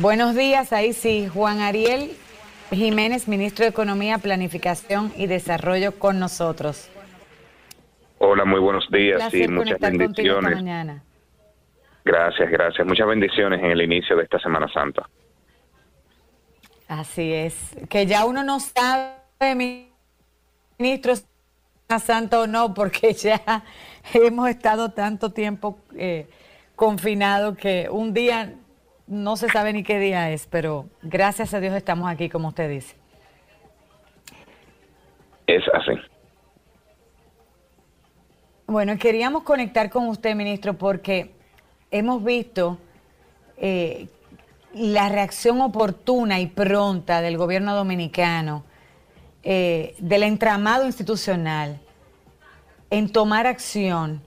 Buenos días, ahí sí, Juan Ariel Jiménez, ministro de Economía, Planificación y Desarrollo con nosotros. Hola, muy buenos días y muchas bendiciones. Mañana. Gracias, gracias. Muchas bendiciones en el inicio de esta Semana Santa. Así es, que ya uno no sabe, ministro, Semana Santa o no, porque ya hemos estado tanto tiempo eh, confinado que un día no se sabe ni qué día es, pero gracias a Dios estamos aquí, como usted dice. Es así. Bueno, queríamos conectar con usted, ministro, porque hemos visto eh, la reacción oportuna y pronta del gobierno dominicano, eh, del entramado institucional, en tomar acción.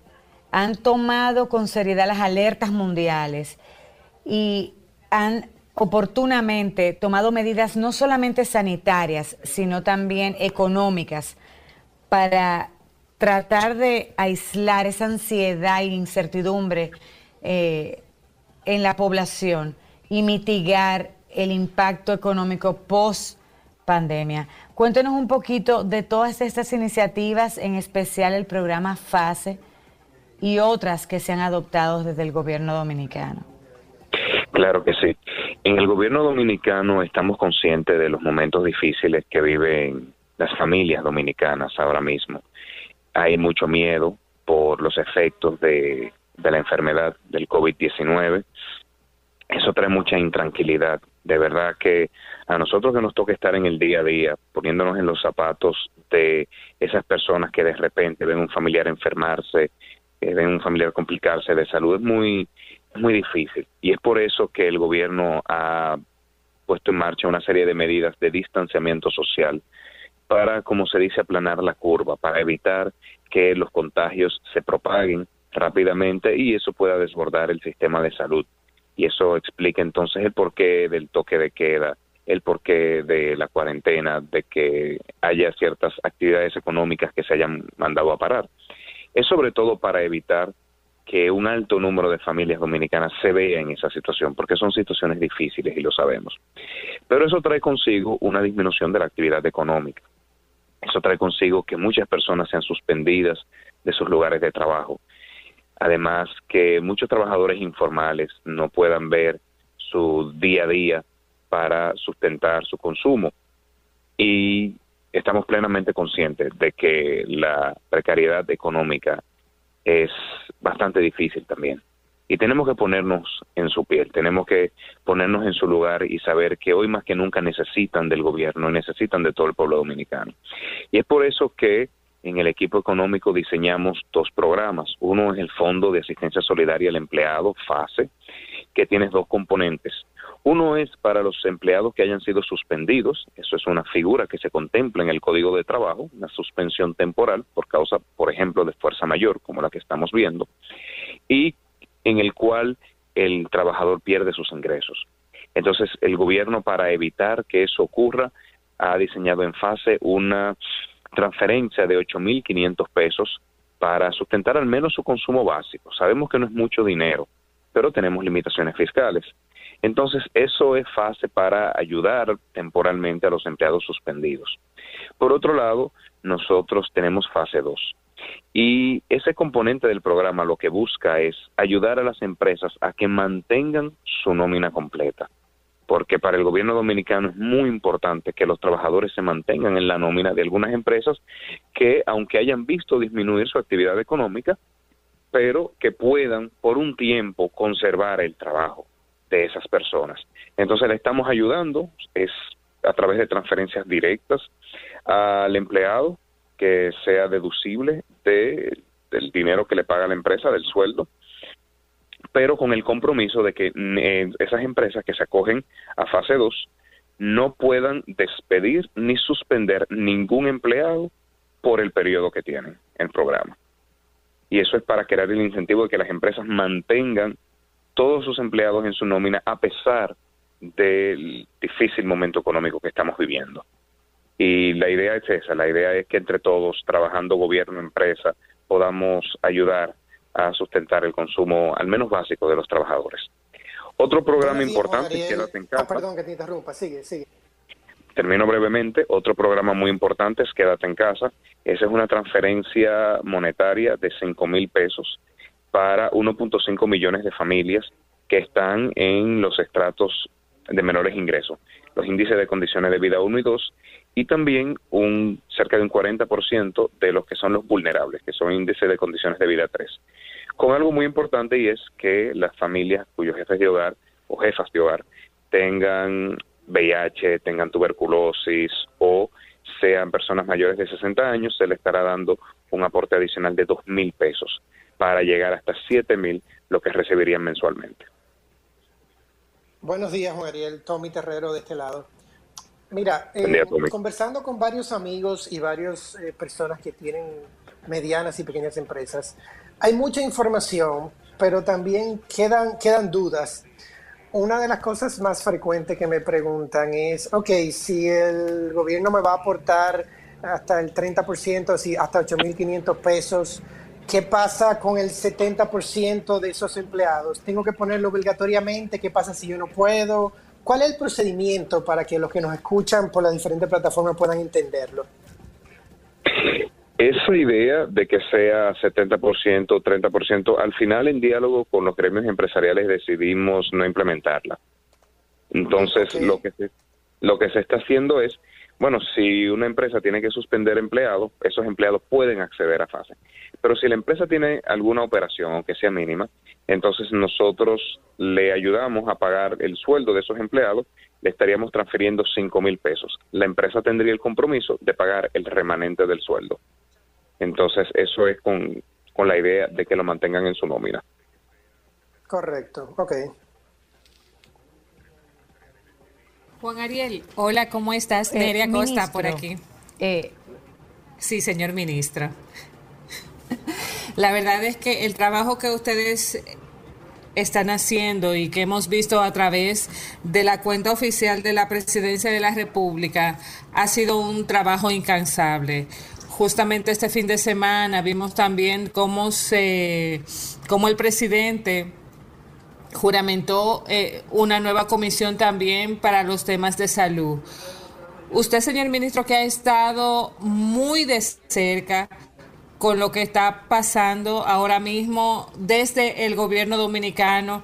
Han tomado con seriedad las alertas mundiales y han oportunamente tomado medidas no solamente sanitarias, sino también económicas para tratar de aislar esa ansiedad e incertidumbre eh, en la población y mitigar el impacto económico post pandemia. Cuéntenos un poquito de todas estas iniciativas, en especial el programa FASE y otras que se han adoptado desde el gobierno dominicano. Claro que sí. En el gobierno dominicano estamos conscientes de los momentos difíciles que viven las familias dominicanas ahora mismo. Hay mucho miedo por los efectos de, la enfermedad del COVID-19. Eso trae mucha intranquilidad. De verdad que a nosotros que nos toca estar en el día a día, poniéndonos en los zapatos de esas personas que de repente ven un familiar enfermarse, ven un familiar complicarse de salud, es muy, muy difícil. Y es por eso que el gobierno ha puesto en marcha una serie de medidas de distanciamiento social para, como se dice, aplanar la curva, para evitar que los contagios se propaguen rápidamente y eso pueda desbordar el sistema de salud. Y eso explica entonces el porqué del toque de queda, el porqué de la cuarentena, de que haya ciertas actividades económicas que se hayan mandado a parar. Es sobre todo para evitar que un alto número de familias dominicanas se vea en esa situación, porque son situaciones difíciles y lo sabemos. Pero eso trae consigo una disminución de la actividad económica. Eso trae consigo que muchas personas sean suspendidas de sus lugares de trabajo. Además, que muchos trabajadores informales no puedan ver su día a día para sustentar su consumo. Y estamos plenamente conscientes de que la precariedad económica es bastante difícil también. Y tenemos que ponernos en su piel, tenemos que ponernos en su lugar y saber que hoy más que nunca necesitan del gobierno, necesitan de todo el pueblo dominicano. Y es por eso que en el equipo económico diseñamos dos programas. Uno es el Fondo de Asistencia Solidaria al Empleado, FASE, que tiene dos componentes. Uno es para los empleados que hayan sido suspendidos, eso es una figura que se contempla en el Código de Trabajo, una suspensión temporal por causa, por ejemplo, de fuerza mayor, como la que estamos viendo, y en el cual el trabajador pierde sus ingresos. Entonces, el gobierno, para evitar que eso ocurra, ha diseñado en fase una transferencia de 8.500 pesos para sustentar al menos su consumo básico. Sabemos que no es mucho dinero, pero tenemos limitaciones fiscales. Entonces, eso es fase para ayudar temporalmente a los empleados suspendidos. Por otro lado, nosotros tenemos fase 2. Y ese componente del programa lo que busca es ayudar a las empresas a que mantengan su nómina completa. Porque para el gobierno dominicano es muy importante que los trabajadores se mantengan en la nómina de algunas empresas que, aunque hayan visto disminuir su actividad económica, pero que puedan por un tiempo conservar el trabajo de esas personas. Entonces le estamos ayudando, es a través de transferencias directas al empleado que sea deducible de, del dinero que le paga la empresa, del sueldo, pero con el compromiso de que eh, esas empresas que se acogen a fase 2 no puedan despedir ni suspender ningún empleado por el periodo que tienen el programa. Y eso es para crear el incentivo de que las empresas mantengan todos sus empleados en su nómina a pesar del difícil momento económico que estamos viviendo. Y la idea es esa, la idea es que entre todos, trabajando gobierno, empresa, podamos ayudar a sustentar el consumo al menos básico de los trabajadores. Otro programa importante, Quédate en casa. Ah, perdón que te interrumpa, sigue, sigue. Termino brevemente. Otro programa muy importante es Quédate en casa. Esa es una transferencia monetaria de 5 mil pesos para 1.5 millones de familias que están en los estratos de menores ingresos, los índices de condiciones de vida 1 y 2, y también un cerca de un 40% de los que son los vulnerables, que son índices de condiciones de vida 3 con algo muy importante y es que las familias cuyos jefes de hogar o jefas de hogar tengan VIH, tengan tuberculosis o sean personas mayores de 60 años, se le estará dando un aporte adicional de 2 mil pesos para llegar hasta 7 mil, lo que recibirían mensualmente. Buenos días, Juan Ariel. Tommy Terrero de este lado. Mira, eh, conversando con varios amigos y varias eh, personas que tienen medianas y pequeñas empresas, hay mucha información, pero también quedan, quedan dudas. Una de las cosas más frecuentes que me preguntan es, ok, si el gobierno me va a aportar hasta el 30%, si hasta 8.500 pesos, ¿qué pasa con el 70% de esos empleados? ¿Tengo que ponerlo obligatoriamente? ¿Qué pasa si yo no puedo? ¿Cuál es el procedimiento para que los que nos escuchan por las diferentes plataformas puedan entenderlo? Esa idea de que sea 70% o 30%, al final en diálogo con los gremios empresariales decidimos no implementarla. Entonces, lo que se, lo que se está haciendo es, bueno, si una empresa tiene que suspender empleados, esos empleados pueden acceder a fase. Pero si la empresa tiene alguna operación, aunque sea mínima, entonces nosotros le ayudamos a pagar el sueldo de esos empleados, le estaríamos transfiriendo 5 mil pesos. La empresa tendría el compromiso de pagar el remanente del sueldo. Entonces, eso es con, la idea de que lo mantengan en su nómina. Correcto, ok. Juan Ariel, hola, ¿cómo estás? Eh, Nerea Costa por aquí. Eh, sí, señor ministro. La verdad es que el trabajo que ustedes están haciendo y que hemos visto a través de la cuenta oficial de la Presidencia de la República ha sido un trabajo incansable justamente este fin de semana vimos también cómo se, cómo el presidente juramentó eh, una nueva comisión también para los temas de salud. Usted, señor ministro, que ha estado muy de cerca con lo que está pasando ahora mismo desde el gobierno dominicano,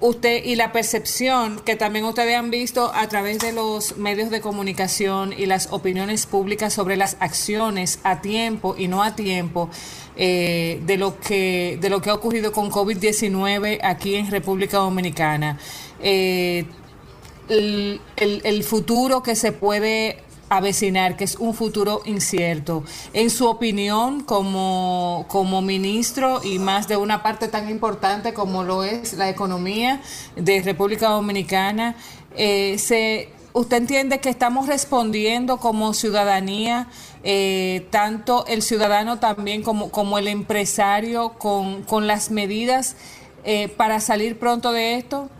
usted y la percepción que también ustedes han visto a través de los medios de comunicación y las opiniones públicas sobre las acciones a tiempo y no a tiempo eh, de lo que de lo que ha ocurrido con COVID-19 aquí en República Dominicana. Eh, el, el futuro que se puede avecinar, que es un futuro incierto. En su opinión, como, como ministro y más de una parte tan importante como lo es la economía de República Dominicana, eh, se, ¿usted entiende que estamos respondiendo como ciudadanía, eh, tanto el ciudadano también como, como el empresario, con, con las medidas eh, para salir pronto de esto?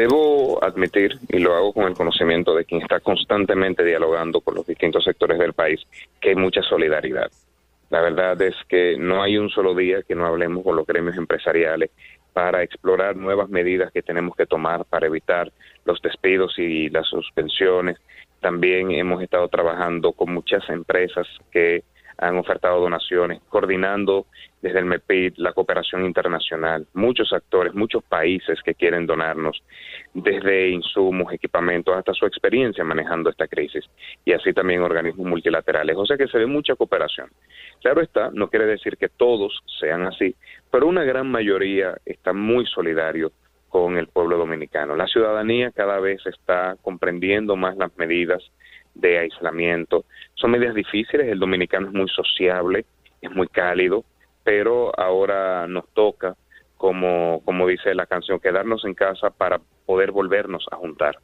Debo admitir, y lo hago con el conocimiento de quien está constantemente dialogando con los distintos sectores del país, que hay mucha solidaridad. La verdad es que no hay un solo día que no hablemos con los gremios empresariales para explorar nuevas medidas que tenemos que tomar para evitar los despidos y las suspensiones. También hemos estado trabajando con muchas empresas que han ofertado donaciones, coordinando desde el MEPID la cooperación internacional, muchos actores, muchos países que quieren donarnos, desde insumos, equipamientos, hasta su experiencia manejando esta crisis, y así también organismos multilaterales. O sea que se ve mucha cooperación. Claro está, no quiere decir que todos sean así, pero una gran mayoría está muy solidario con el pueblo dominicano. La ciudadanía cada vez está comprendiendo más las medidas de aislamiento. Son medidas difíciles, el dominicano es muy sociable, es muy cálido, pero ahora nos toca, como, como dice la canción, quedarnos en casa para poder volvernos a juntar.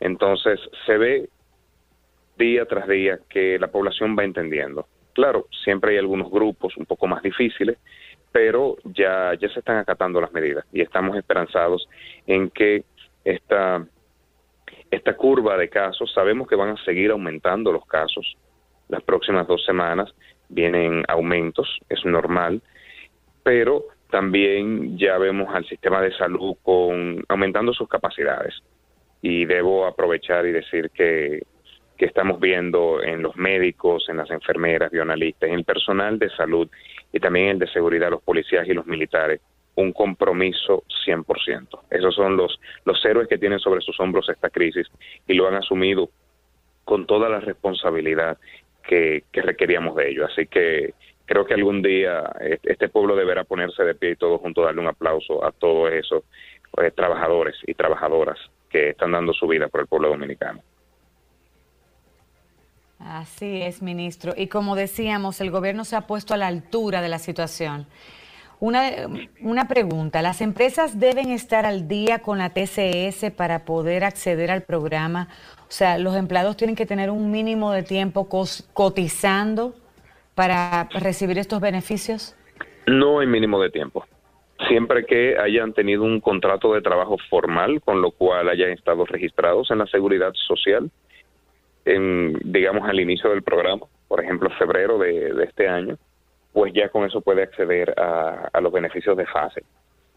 Entonces se ve día tras día que la población va entendiendo. Claro, siempre hay algunos grupos un poco más difíciles, pero ya, ya se están acatando las medidas y estamos esperanzados en que esta esta curva de casos, sabemos que van a seguir aumentando los casos. Las próximas dos semanas vienen aumentos, es normal, pero también ya vemos al sistema de salud con aumentando sus capacidades y debo aprovechar y decir que, que estamos viendo en los médicos, en las enfermeras, bioanalistas, en el personal de salud y también el de seguridad, los policías y los militares, un compromiso 100%. Esos son los, los héroes que tienen sobre sus hombros esta crisis y lo han asumido con toda la responsabilidad que, que requeríamos de ellos. Así que creo que algún día este pueblo deberá ponerse de pie y todos juntos darle un aplauso a todos esos eh, trabajadores y trabajadoras que están dando su vida por el pueblo dominicano. Así es, ministro. Y como decíamos, el gobierno se ha puesto a la altura de la situación. Una, una pregunta, ¿las empresas deben estar al día con la TCS para poder acceder al programa? O sea, ¿los empleados tienen que tener un mínimo de tiempo cotizando para recibir estos beneficios? No hay mínimo de tiempo. Siempre que hayan tenido un contrato de trabajo formal, con lo cual hayan estado registrados en la seguridad social, en, digamos al inicio del programa, por ejemplo, febrero de este año, pues ya con eso puede acceder a, los beneficios de fase.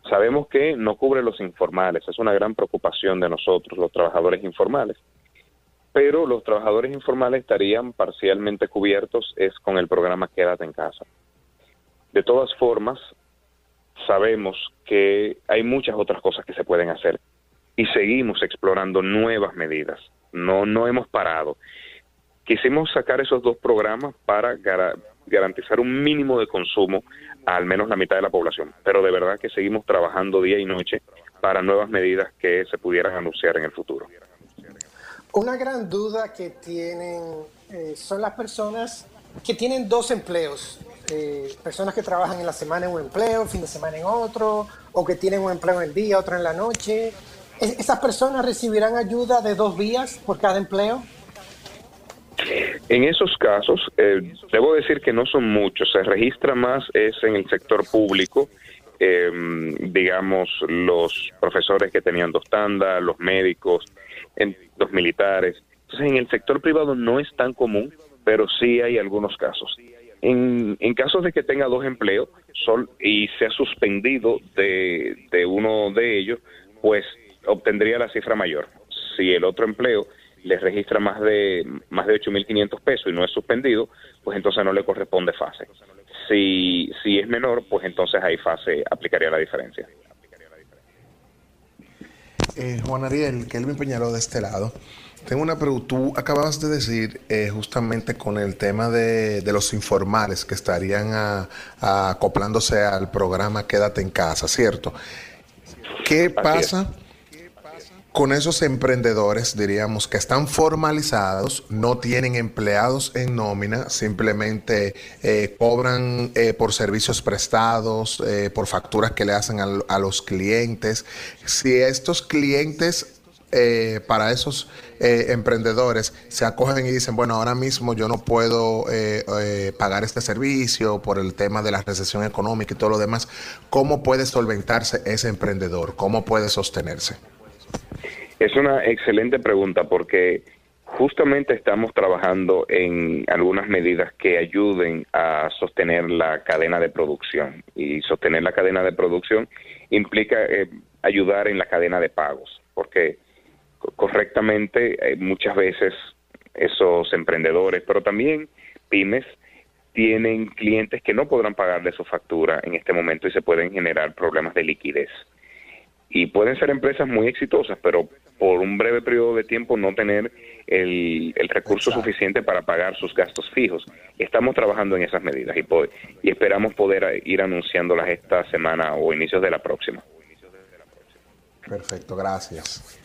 Sabemos que no cubre los informales, es una gran preocupación de nosotros, los trabajadores informales. Pero los trabajadores informales estarían parcialmente cubiertos es con el programa Quédate en casa. De todas formas, sabemos que hay muchas otras cosas que se pueden hacer y seguimos explorando nuevas medidas. No, no hemos parado. Quisimos sacar esos dos programas para garantizar un mínimo de consumo a al menos la mitad de la población. Pero de verdad que seguimos trabajando día y noche para nuevas medidas que se pudieran anunciar en el futuro. Una gran duda que tienen eh, son las personas que tienen dos empleos. Eh, personas que trabajan en la semana en un empleo, fin de semana en otro, o que tienen un empleo en el día, otro en la noche. ¿Esas personas recibirán ayuda de dos vías por cada empleo? En esos casos, eh, debo decir que no son muchos, se registra más es en el sector público, eh, digamos, los profesores que tenían dos tandas, los médicos, en, los militares. Entonces, en el sector privado no es tan común, pero sí hay algunos casos. En, en casos de que tenga dos empleos sol, y se ha suspendido de uno de ellos, pues obtendría la cifra mayor. Si el otro empleo le registra más de más de 8.500 pesos y no es suspendido, pues entonces no le corresponde fase. Si, si es menor, pues entonces ahí fase aplicaría la diferencia. Eh, Juan Ariel, Kelvin Peñaró de este lado. Tengo una pregunta. Tú acababas de decir eh, justamente con el tema de, los informales que estarían acoplándose al programa Quédate en casa, ¿cierto? ¿Qué pasa? Con esos emprendedores, diríamos, que están formalizados, no tienen empleados en nómina, simplemente eh, cobran eh, por servicios prestados, eh, por facturas que le hacen a, los clientes. Si estos clientes para esos emprendedores se acogen y dicen, bueno, ahora mismo yo no puedo pagar este servicio por el tema de la recesión económica y todo lo demás, ¿cómo puede solventarse ese emprendedor? ¿Cómo puede sostenerse? Es una excelente pregunta porque justamente estamos trabajando en algunas medidas que ayuden a sostener la cadena de producción. Y sostener la cadena de producción implica eh, ayudar en la cadena de pagos porque correctamente eh, muchas veces esos emprendedores pero también pymes tienen clientes que no podrán pagarle su factura en este momento y se pueden generar problemas de liquidez. Y pueden ser empresas muy exitosas, pero por un breve periodo de tiempo no tener el, recurso suficiente para pagar sus gastos fijos. Estamos trabajando en esas medidas y, y esperamos poder ir anunciándolas esta semana o inicios de la próxima. Perfecto, gracias.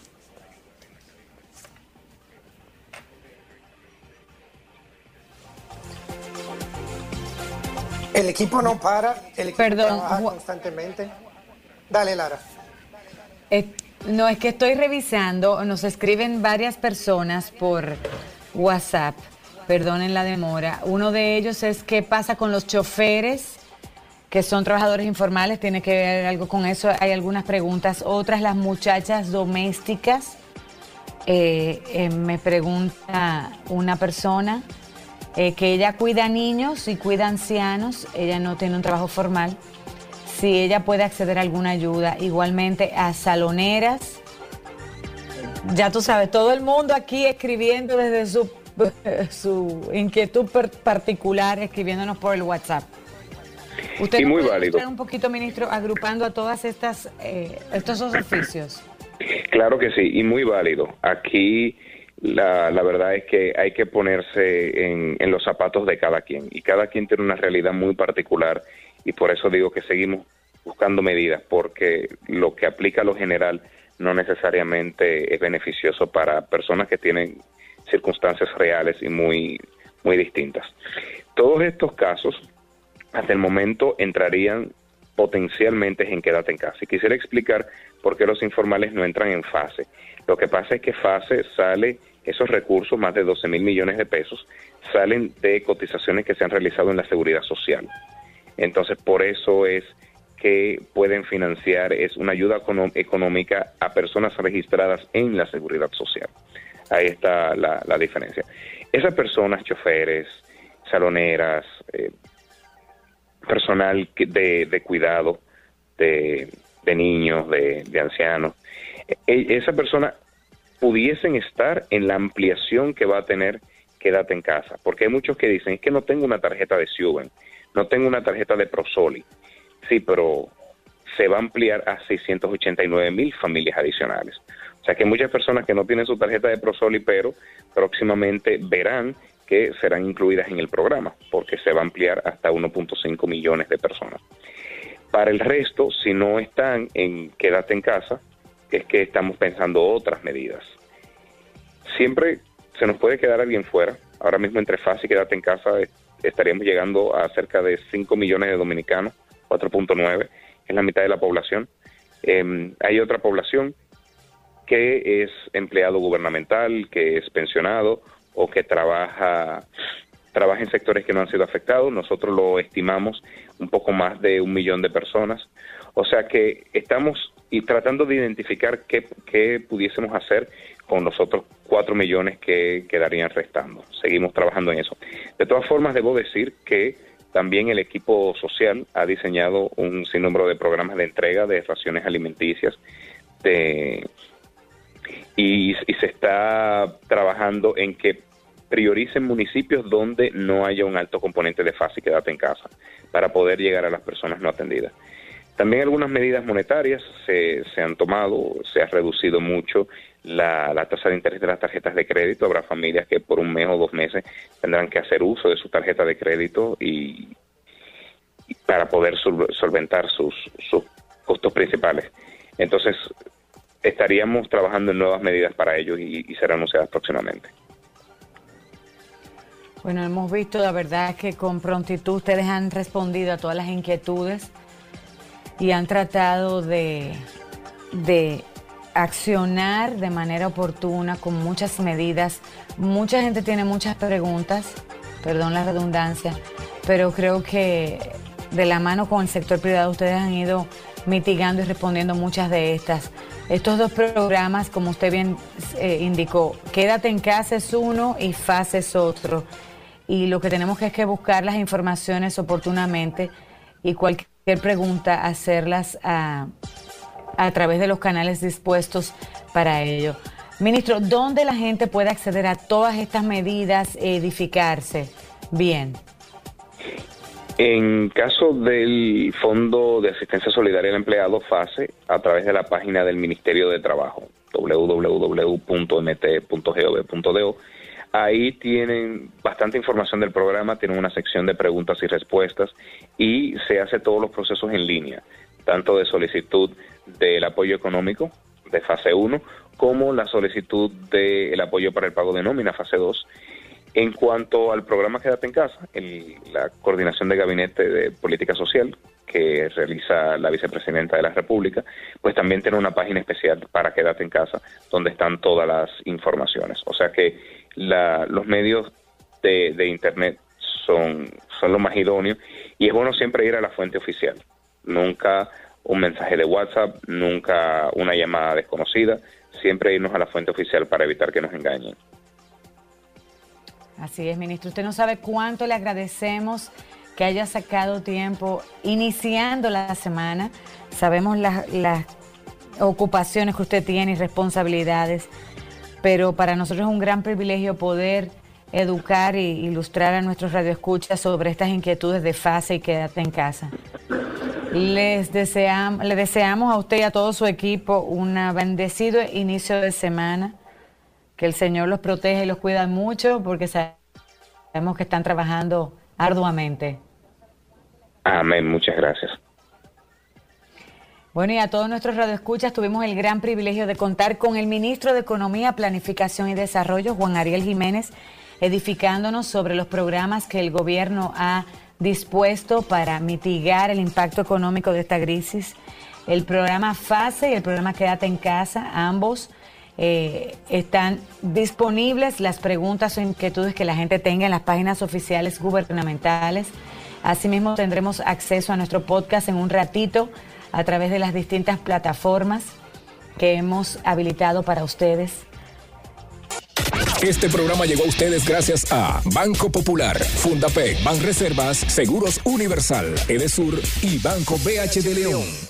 El equipo no para, el equipo trabaja constantemente. Dale, Lara. No, es que estoy revisando, nos escriben varias personas por WhatsApp, perdonen la demora. Uno de ellos es qué pasa con los choferes que son trabajadores informales, tiene que ver algo con eso. Hay algunas preguntas. Otras, las muchachas domésticas. Eh, eh, me pregunta una persona eh, que ella cuida niños y cuida ancianos, ella no tiene un trabajo formal si ella puede acceder a alguna ayuda. Igualmente a saloneras. Ya tú sabes, todo el mundo aquí escribiendo desde su, su inquietud particular, escribiéndonos por el WhatsApp. Usted y muy válido. un poquito, ministro, agrupando a todas estas eh, estos oficios. Claro que sí, y muy válido. Aquí la, la verdad es que hay que ponerse en, en, los zapatos de cada quien y cada quien tiene una realidad muy particular y por eso digo que seguimos buscando medidas porque lo que aplica a lo general no necesariamente es beneficioso para personas que tienen circunstancias reales y muy muy distintas. Todos estos casos hasta el momento entrarían potencialmente en quédate en casa. Y quisiera explicar por qué los informales no entran en fase. Lo que pasa es que fase sale, esos recursos, más de 12 mil millones de pesos, salen de cotizaciones que se han realizado en la seguridad social. Entonces, por eso es que pueden financiar, es una ayuda económica a personas registradas en la seguridad social. Ahí está la, diferencia. Esas personas, choferes, saloneras, eh, personal de, de cuidado de, de niños, de, de ancianos, e, esa persona pudiesen estar en la ampliación que va a tener Quédate en casa, porque hay muchos que dicen, es que no tengo una tarjeta de Siuben, no tengo una tarjeta de Prosoli. Sí, pero se va a ampliar a 689 mil familias adicionales. O sea que muchas personas que no tienen su tarjeta de Prosoli, pero próximamente verán que serán incluidas en el programa, porque se va a ampliar hasta 1.5 millones de personas. Para el resto, si no están en quédate en casa, es que estamos pensando otras medidas. Siempre se nos puede quedar alguien fuera. Ahora mismo entre FAS y quédate en casa estaríamos llegando a cerca de 5 millones de dominicanos, 4.9, es la mitad de la población. Em, hay otra población que es empleado gubernamental, que es pensionado o que trabaja, trabaja en sectores que no han sido afectados. Nosotros lo estimamos un poco más de un millón de personas. O sea que estamos y tratando de identificar qué, qué pudiésemos hacer con los otros cuatro millones que quedarían restando. Seguimos trabajando en eso. De todas formas, debo decir que también el equipo social ha diseñado un sinnúmero de programas de entrega de raciones alimenticias y, se está trabajando en que prioricen municipios donde no haya un alto componente de y quédate en casa para poder llegar a las personas no atendidas. También algunas medidas monetarias se, se han tomado, se ha reducido mucho la, tasa de interés de las tarjetas de crédito. Habrá familias que por un mes o dos meses tendrán que hacer uso de su tarjeta de crédito y, para poder solventar sus, sus costos principales. Entonces, estaríamos trabajando en nuevas medidas para ellos y, serán anunciadas próximamente. Bueno, hemos visto la verdad que con prontitud ustedes han respondido a todas las inquietudes y han tratado de, de accionar de manera oportuna con muchas medidas. Mucha gente tiene muchas preguntas, perdón la redundancia, pero creo que de la mano con el sector privado ustedes han ido mitigando y respondiendo muchas de estas. Estos dos programas, como usted bien eh, indicó, Quédate en casa es uno y FAS es otro. Y lo que tenemos que es que buscar las informaciones oportunamente y cualquier pregunta hacerlas a, a través de los canales dispuestos para ello. Ministro, ¿dónde la gente puede acceder a todas estas medidas e edificarse? Bien. En caso del Fondo de Asistencia Solidaria al Empleado, FASE, a través de la página del Ministerio de Trabajo, www.mt.gov.do, ahí tienen bastante información del programa, tienen una sección de preguntas y respuestas y se hace todos los procesos en línea, tanto de solicitud del apoyo económico de fase 1 como la solicitud del apoyo para el pago de nómina fase 2 en cuanto al programa Quédate en Casa, la coordinación de gabinete de política social que realiza la vicepresidenta de la República, pues también tiene una página especial para Quédate en Casa, donde están todas las informaciones. O sea que los medios de, Internet son, son lo más idóneos y es bueno siempre ir a la fuente oficial. Nunca un mensaje de WhatsApp, nunca una llamada desconocida, siempre irnos a la fuente oficial para evitar que nos engañen. Así es, ministro. Usted no sabe cuánto le agradecemos que haya sacado tiempo iniciando la semana. Sabemos las, las ocupaciones que usted tiene y responsabilidades, pero para nosotros es un gran privilegio poder educar e ilustrar a nuestros radioescuchas sobre estas inquietudes de fase y quédate en casa. Les deseamos, le deseamos a usted y a todo su equipo un bendecido inicio de semana. Que el Señor los proteja y los cuida mucho porque sabemos que están trabajando arduamente. Amén, muchas gracias. Bueno, y a todos nuestros radioescuchas tuvimos el gran privilegio de contar con el ministro de Economía, Planificación y Desarrollo, Juan Ariel Jiménez, edificándonos sobre los programas que el gobierno ha dispuesto para mitigar el impacto económico de esta crisis. El programa FASE y el programa Quédate en Casa, ambos eh, están disponibles las preguntas o inquietudes que la gente tenga en las páginas oficiales gubernamentales. Asimismo, tendremos acceso a nuestro podcast en un ratito a través de las distintas plataformas que hemos habilitado para ustedes. Este programa llegó a ustedes gracias a Banco Popular, Fundapec, Reservas, Seguros Universal, Edesur y Banco BH de León.